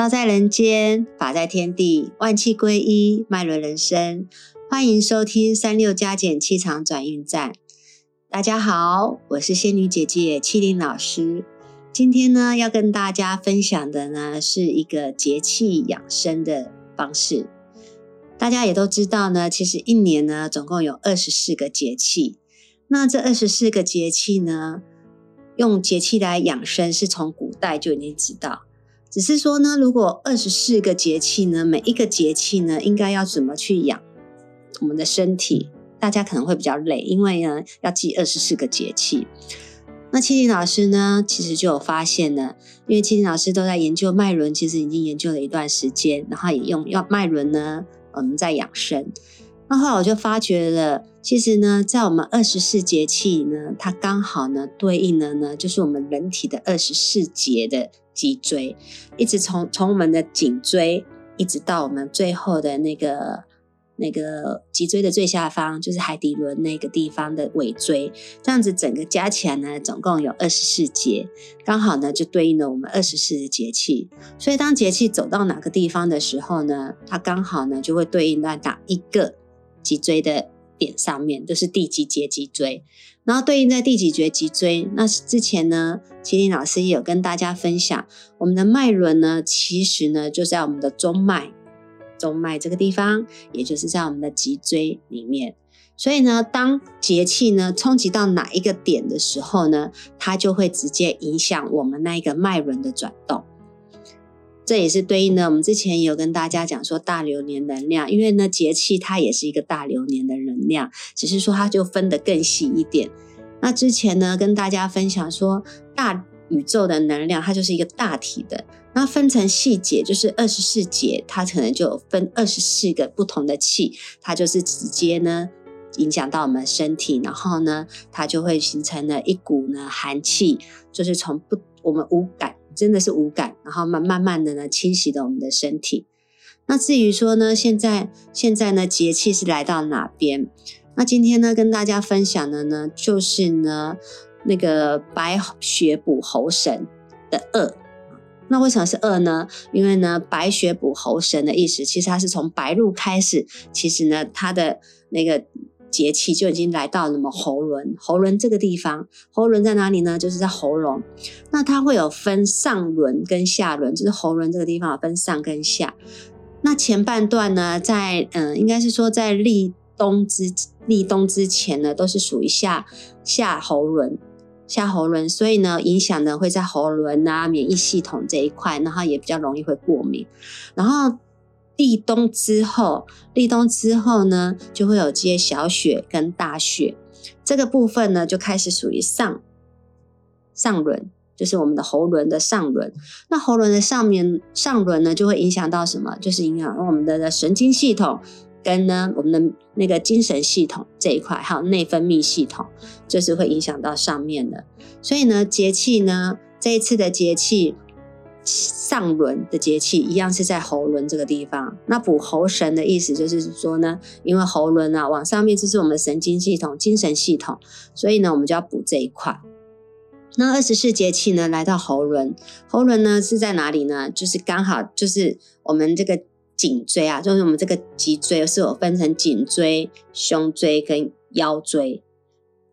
道在人间，法在天地，万气归一，脉轮人生。欢迎收听三六加减气场转运站。大家好，我是仙女姐姐七灵老师。今天呢，要跟大家分享的呢，是一个节气养生的方式。大家也都知道呢，其实一年呢，总共有二十四个节气。那这二十四个节气呢，用节气来养生，是从古代就已经知道。只是说呢，如果二十四个节气呢，每一个节气呢，应该要怎么去养我们的身体？大家可能会比较累，因为呢，要记二十四个节气。那七林老师呢，其实就有发现呢，因为七林老师都在研究脉轮，其实已经研究了一段时间，然后也用要脉轮呢，我们在养生。那后来我就发觉了，其实呢，在我们二十四节气呢，它刚好呢对应了呢，就是我们人体的二十四节的。脊椎一直从从我们的颈椎一直到我们最后的那个那个脊椎的最下方，就是海底轮那个地方的尾椎，这样子整个加起来呢，总共有二十四节，刚好呢就对应了我们二十四节气。所以当节气走到哪个地方的时候呢，它刚好呢就会对应到哪一个脊椎的。点上面就是第几节脊椎，然后对应在第几节脊椎。那之前呢，麒麟老师也有跟大家分享，我们的脉轮呢，其实呢就在我们的中脉，中脉这个地方，也就是在我们的脊椎里面。所以呢，当节气呢冲击到哪一个点的时候呢，它就会直接影响我们那一个脉轮的转动。这也是对应的，我们之前有跟大家讲说大流年能量，因为呢节气它也是一个大流年的能量，只是说它就分得更细一点。那之前呢跟大家分享说大宇宙的能量它就是一个大体的，那分成细节就是二十四节，它可能就分二十四个不同的气，它就是直接呢影响到我们身体，然后呢它就会形成了一股呢寒气，就是从不我们无感。真的是无感，然后慢慢慢的呢清洗了我们的身体。那至于说呢，现在现在呢节气是来到哪边？那今天呢跟大家分享的呢，就是呢那个白雪补喉神的二。那为什么是二呢？因为呢白雪补喉神的意思，其实它是从白露开始，其实呢它的那个。节气就已经来到了么喉轮，喉轮这个地方，喉轮在哪里呢？就是在喉咙。那它会有分上轮跟下轮，就是喉轮这个地方有分上跟下。那前半段呢，在嗯，应该是说在立冬之立冬之前呢，都是属于下下喉轮，下喉轮，所以呢，影响呢会在喉轮啊，免疫系统这一块，然后也比较容易会过敏，然后。立冬之后，立冬之后呢，就会有接小雪跟大雪，这个部分呢就开始属于上上轮，就是我们的喉轮的上轮。那喉轮的上面上轮呢，就会影响到什么？就是影响我们的神经系统跟呢我们的那个精神系统这一块，还有内分泌系统，就是会影响到上面的。所以呢，节气呢，这一次的节气。上轮的节气一样是在喉轮这个地方。那补喉神的意思就是说呢，因为喉轮啊往上面就是我们神经系统、精神系统，所以呢我们就要补这一块。那二十四节气呢来到喉轮，喉轮呢是在哪里呢？就是刚好就是我们这个颈椎啊，就是我们这个脊椎是有分成颈椎、胸椎跟腰椎。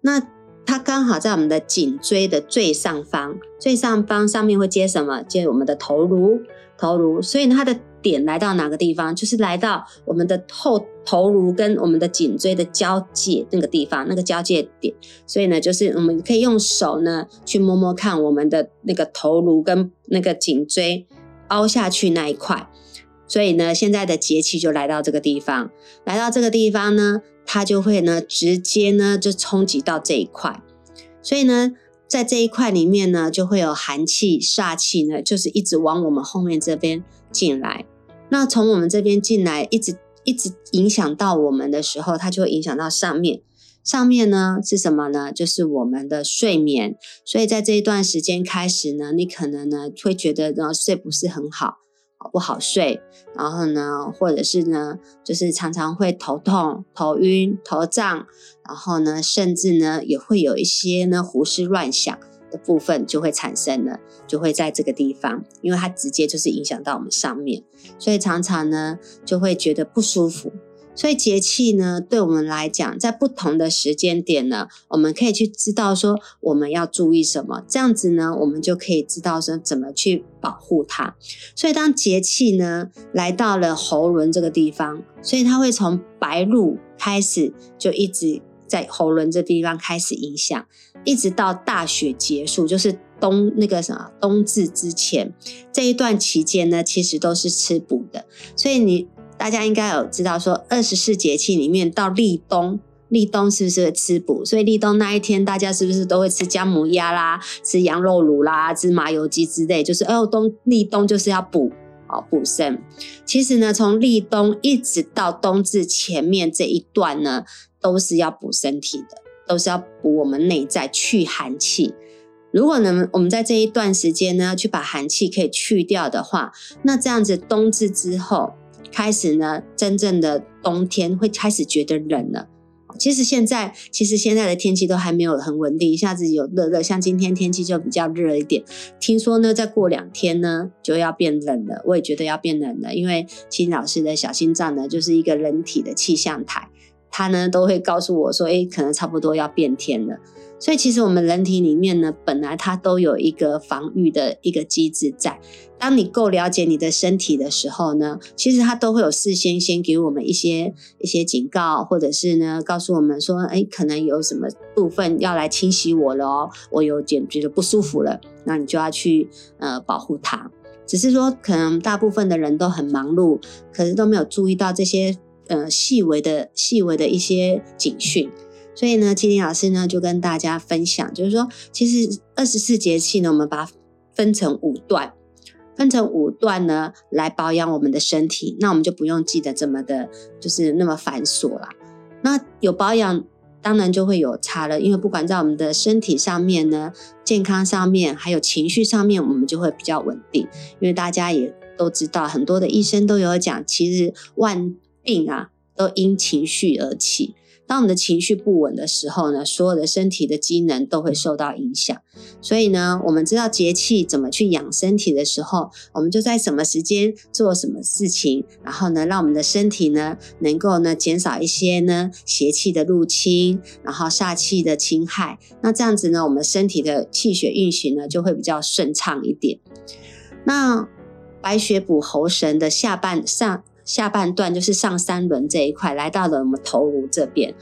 那它刚好在我们的颈椎的最上方，最上方上面会接什么？接我们的头颅，头颅。所以它的点来到哪个地方？就是来到我们的后头颅跟我们的颈椎的交界那个地方，那个交界点。所以呢，就是我们可以用手呢去摸摸看我们的那个头颅跟那个颈椎凹下去那一块。所以呢，现在的节气就来到这个地方，来到这个地方呢。它就会呢，直接呢就冲击到这一块，所以呢，在这一块里面呢，就会有寒气、煞气呢，就是一直往我们后面这边进来。那从我们这边进来，一直一直影响到我们的时候，它就会影响到上面。上面呢是什么呢？就是我们的睡眠。所以在这一段时间开始呢，你可能呢会觉得呢睡不是很好。不好睡，然后呢，或者是呢，就是常常会头痛、头晕、头胀，然后呢，甚至呢，也会有一些呢胡思乱想的部分就会产生了，就会在这个地方，因为它直接就是影响到我们上面，所以常常呢就会觉得不舒服。所以节气呢，对我们来讲，在不同的时间点呢，我们可以去知道说我们要注意什么，这样子呢，我们就可以知道说怎么去保护它。所以当节气呢来到了喉轮这个地方，所以它会从白露开始，就一直在喉轮这地方开始影响，一直到大雪结束，就是冬那个什么冬至之前这一段期间呢，其实都是吃补的。所以你。大家应该有知道，说二十四节气里面到立冬，立冬是不是吃补？所以立冬那一天，大家是不是都会吃姜母鸭啦、吃羊肉卤啦、吃麻油鸡之类？就是哦，冬立冬就是要补哦，补肾。其实呢，从立冬一直到冬至前面这一段呢，都是要补身体的，都是要补我们内在去寒气。如果呢，我们在这一段时间呢，去把寒气可以去掉的话，那这样子冬至之后。开始呢，真正的冬天会开始觉得冷了。其实现在，其实现在的天气都还没有很稳定，一下子有热热，像今天天气就比较热一点。听说呢，再过两天呢，就要变冷了。我也觉得要变冷了，因为秦老师的小心脏呢，就是一个人体的气象台，它呢都会告诉我说，哎，可能差不多要变天了。所以其实我们人体里面呢，本来它都有一个防御的一个机制在。当你够了解你的身体的时候呢，其实它都会有事先先给我们一些一些警告，或者是呢告诉我们说，哎，可能有什么部分要来侵袭我了哦，我有点觉得不舒服了，那你就要去呃保护它。只是说，可能大部分的人都很忙碌，可是都没有注意到这些呃细微的细微的一些警讯。所以呢，麒麟老师呢就跟大家分享，就是说，其实二十四节气呢，我们把它分成五段，分成五段呢来保养我们的身体，那我们就不用记得这么的，就是那么繁琐了。那有保养，当然就会有差了，因为不管在我们的身体上面呢，健康上面，还有情绪上面，我们就会比较稳定。因为大家也都知道，很多的医生都有讲，其实万病啊都因情绪而起。当我们的情绪不稳的时候呢，所有的身体的机能都会受到影响。所以呢，我们知道节气怎么去养身体的时候，我们就在什么时间做什么事情，然后呢，让我们的身体呢能够呢减少一些呢邪气的入侵，然后煞气的侵害。那这样子呢，我们身体的气血运行呢就会比较顺畅一点。那白雪补喉神的下半上。下半段就是上三轮这一块，来到了我们头颅这边，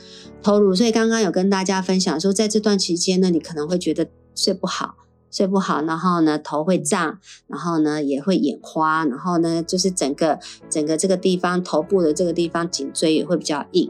头颅。所以刚刚有跟大家分享说，在这段期间呢，你可能会觉得睡不好，睡不好，然后呢头会胀，然后呢也会眼花，然后呢就是整个整个这个地方头部的这个地方颈椎也会比较硬，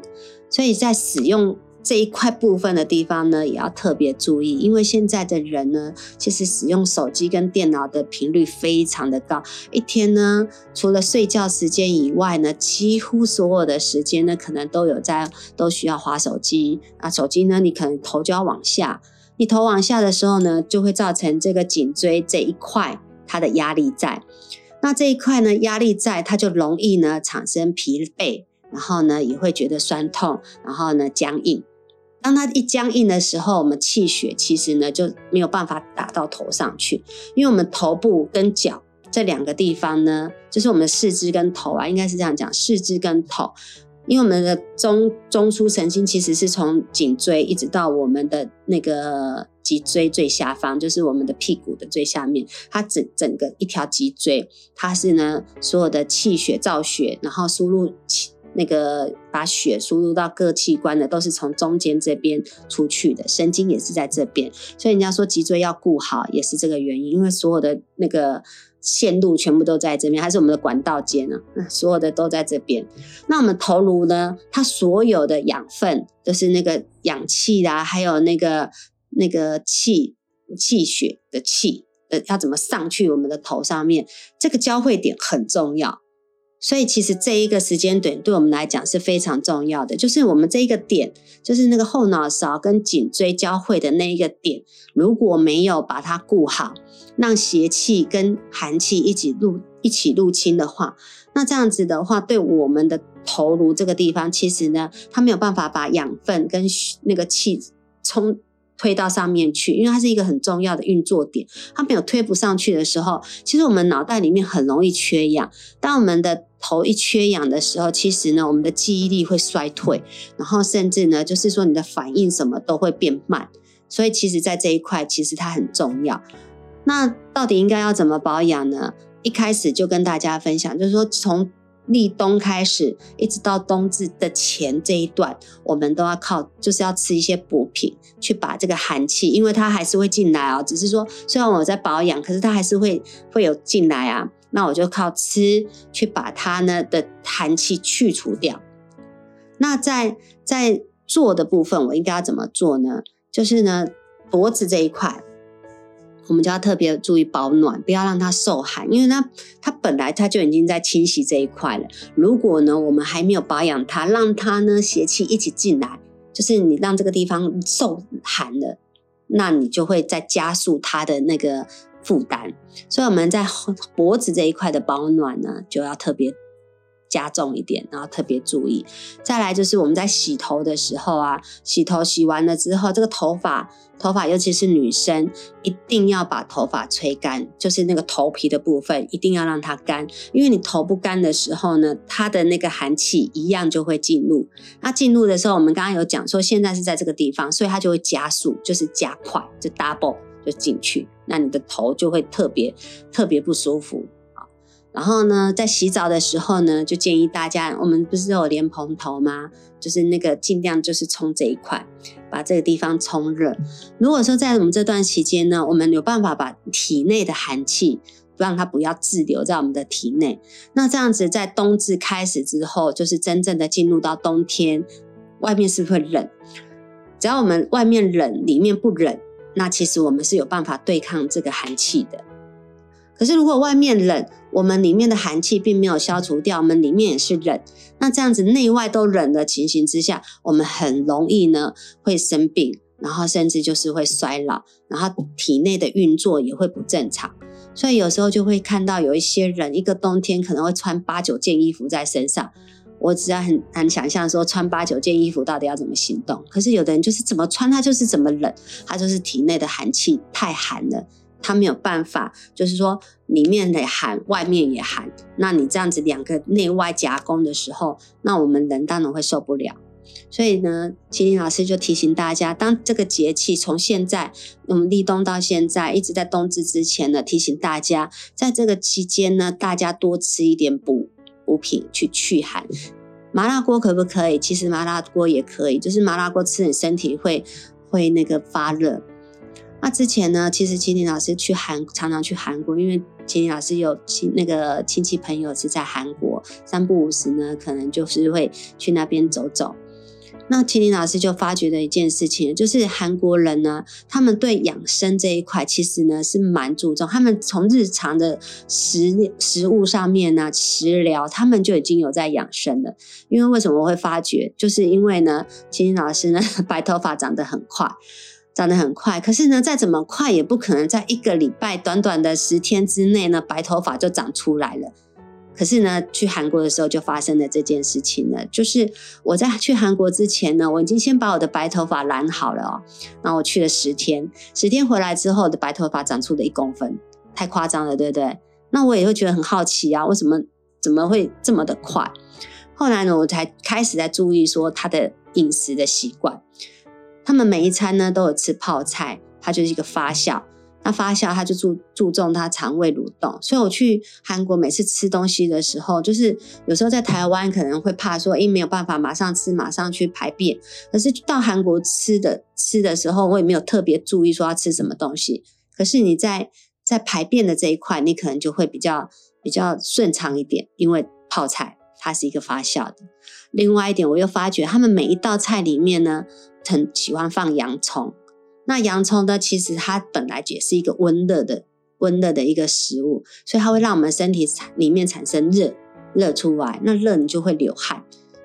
所以在使用。这一块部分的地方呢，也要特别注意，因为现在的人呢，其实使用手机跟电脑的频率非常的高，一天呢，除了睡觉时间以外呢，几乎所有的时间呢，可能都有在都需要划手机啊。手机呢，你可能头就要往下，你头往下的时候呢，就会造成这个颈椎这一块它的压力在，那这一块呢，压力在，它就容易呢产生疲惫，然后呢也会觉得酸痛，然后呢僵硬。当它一僵硬的时候，我们气血其实呢就没有办法打到头上去，因为我们头部跟脚这两个地方呢，就是我们的四肢跟头啊，应该是这样讲，四肢跟头，因为我们的中中枢神经其实是从颈椎一直到我们的那个脊椎最下方，就是我们的屁股的最下面，它整整个一条脊椎，它是呢所有的气血造血，然后输入气。那个把血输入到各器官的，都是从中间这边出去的，神经也是在这边，所以人家说脊椎要顾好，也是这个原因，因为所有的那个线路全部都在这边，还是我们的管道间呢，所有的都在这边。那我们头颅呢，它所有的养分都是那个氧气啦，还有那个那个气气血的气的，要怎么上去我们的头上面？这个交汇点很重要。所以其实这一个时间点对我们来讲是非常重要的，就是我们这一个点，就是那个后脑勺跟颈椎交汇的那一个点，如果没有把它顾好，让邪气跟寒气一起入一起入侵的话，那这样子的话，对我们的头颅这个地方，其实呢，它没有办法把养分跟那个气充推到上面去，因为它是一个很重要的运作点。它没有推不上去的时候，其实我们脑袋里面很容易缺氧。当我们的头一缺氧的时候，其实呢，我们的记忆力会衰退，然后甚至呢，就是说你的反应什么都会变慢。所以，其实，在这一块，其实它很重要。那到底应该要怎么保养呢？一开始就跟大家分享，就是说从立冬开始，一直到冬至的前这一段，我们都要靠，就是要吃一些补品，去把这个寒气，因为它还是会进来哦。只是说，虽然我在保养，可是它还是会会有进来啊。那我就靠吃去把它呢的寒气去除掉。那在在做的部分，我应该要怎么做呢？就是呢，脖子这一块。我们就要特别注意保暖，不要让它受寒，因为它它本来它就已经在清洗这一块了。如果呢，我们还没有保养它，让它呢邪气一起进来，就是你让这个地方受寒了，那你就会再加速它的那个负担。所以我们在脖子这一块的保暖呢，就要特别。加重一点，然后特别注意。再来就是我们在洗头的时候啊，洗头洗完了之后，这个头发头发，尤其是女生，一定要把头发吹干，就是那个头皮的部分一定要让它干，因为你头不干的时候呢，它的那个寒气一样就会进入。那进入的时候，我们刚刚有讲说，现在是在这个地方，所以它就会加速，就是加快，就 double 就进去，那你的头就会特别特别不舒服。然后呢，在洗澡的时候呢，就建议大家，我们不是有莲蓬头吗？就是那个尽量就是冲这一块，把这个地方冲热。如果说在我们这段期间呢，我们有办法把体内的寒气让它不要滞留在我们的体内，那这样子在冬至开始之后，就是真正的进入到冬天，外面是不是会冷？只要我们外面冷，里面不冷，那其实我们是有办法对抗这个寒气的。可是如果外面冷，我们里面的寒气并没有消除掉，我们里面也是冷，那这样子内外都冷的情形之下，我们很容易呢会生病，然后甚至就是会衰老，然后体内的运作也会不正常。所以有时候就会看到有一些人，一个冬天可能会穿八九件衣服在身上。我只要很难想象说穿八九件衣服到底要怎么行动。可是有的人就是怎么穿他就是怎么冷，他就是体内的寒气太寒了。他没有办法，就是说里面的寒，外面也寒。那你这样子两个内外夹攻的时候，那我们人当然会受不了。所以呢，麒麟老师就提醒大家，当这个节气从现在我们立冬到现在，一直在冬至之前呢，提醒大家，在这个期间呢，大家多吃一点补补品去驱寒。麻辣锅可不可以？其实麻辣锅也可以，就是麻辣锅吃你身体会会那个发热。那之前呢，其实秦林老师去韩，常常去韩国，因为秦林老师有亲那个亲戚朋友是在韩国，三不五时呢，可能就是会去那边走走。那秦林老师就发觉的一件事情，就是韩国人呢，他们对养生这一块其实呢是蛮注重，他们从日常的食食物上面呢，食疗他们就已经有在养生了。因为为什么会发觉，就是因为呢，秦林老师呢 白头发长得很快。长得很快，可是呢，再怎么快也不可能在一个礼拜短短的十天之内呢，白头发就长出来了。可是呢，去韩国的时候就发生了这件事情了。就是我在去韩国之前呢，我已经先把我的白头发染好了哦。那我去了十天，十天回来之后的白头发长出了一公分，太夸张了，对不对？那我也会觉得很好奇啊，为什么怎么会这么的快？后来呢，我才开始在注意说他的饮食的习惯。他们每一餐呢都有吃泡菜，它就是一个发酵。那发酵，它就注注重它肠胃蠕动。所以我去韩国每次吃东西的时候，就是有时候在台湾可能会怕说，哎，没有办法马上吃，马上去排便。可是到韩国吃的吃的时候，我也没有特别注意说要吃什么东西。可是你在在排便的这一块，你可能就会比较比较顺畅一点，因为泡菜它是一个发酵的。另外一点，我又发觉他们每一道菜里面呢。很喜欢放洋葱，那洋葱呢？其实它本来也是一个温热的、温热的一个食物，所以它会让我们身体产里面产生热，热出来，那热你就会流汗。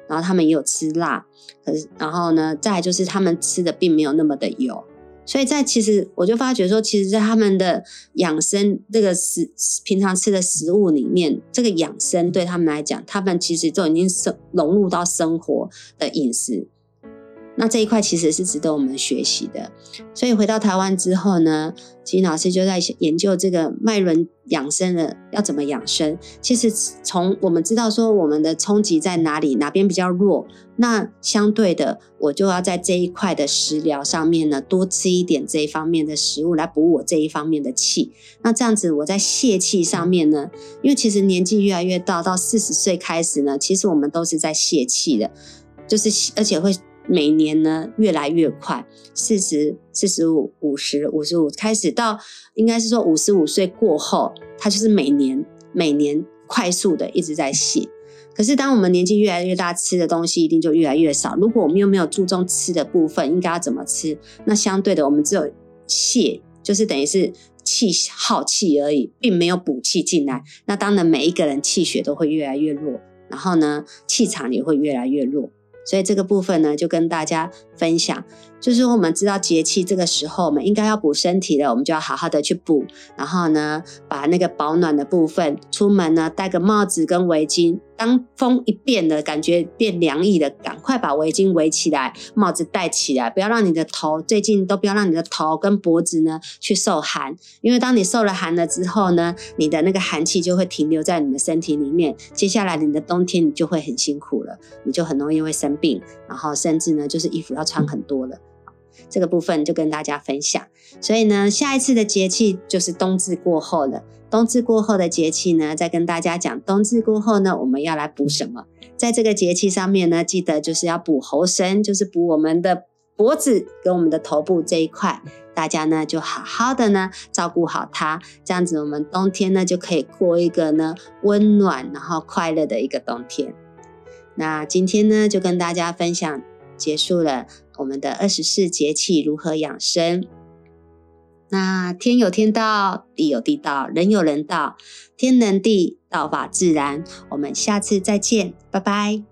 然后他们也有吃辣，可是然后呢，再就是他们吃的并没有那么的油，所以在其实我就发觉说，其实，在他们的养生这个食平常吃的食物里面，这个养生对他们来讲，他们其实都已经生融入到生活的饮食。那这一块其实是值得我们学习的。所以回到台湾之后呢，金老师就在研究这个脉轮养生的要怎么养生。其实从我们知道说我们的冲击在哪里，哪边比较弱，那相对的我就要在这一块的食疗上面呢，多吃一点这一方面的食物来补我这一方面的气。那这样子我在泄气上面呢，因为其实年纪越来越大，到四十岁开始呢，其实我们都是在泄气的，就是而且会。每年呢越来越快，四十四十五、五十五十五开始到，应该是说五十五岁过后，它就是每年每年快速的一直在泄。可是当我们年纪越来越大，吃的东西一定就越来越少。如果我们又没有注重吃的部分，应该要怎么吃？那相对的，我们只有泄，就是等于是气耗气而已，并没有补气进来。那当然，每一个人气血都会越来越弱，然后呢，气场也会越来越弱。所以这个部分呢，就跟大家分享，就是我们知道节气这个时候，我们应该要补身体的，我们就要好好的去补。然后呢，把那个保暖的部分，出门呢戴个帽子跟围巾。当风一变的感觉变凉意了，赶快把围巾围起来，帽子戴起来，不要让你的头最近都不要让你的头跟脖子呢去受寒，因为当你受了寒了之后呢，你的那个寒气就会停留在你的身体里面，接下来你的冬天你就会很辛苦了，你就很容易会生病，然后甚至呢就是衣服要穿很多了。这个部分就跟大家分享，所以呢，下一次的节气就是冬至过后了。冬至过后的节气呢，再跟大家讲，冬至过后呢，我们要来补什么？在这个节气上面呢，记得就是要补喉声，就是补我们的脖子跟我们的头部这一块。大家呢就好好的呢照顾好它，这样子我们冬天呢就可以过一个呢温暖然后快乐的一个冬天。那今天呢就跟大家分享结束了。我们的二十四节气如何养生？那天有天道，地有地道，人有人道，天能地，道法自然。我们下次再见，拜拜。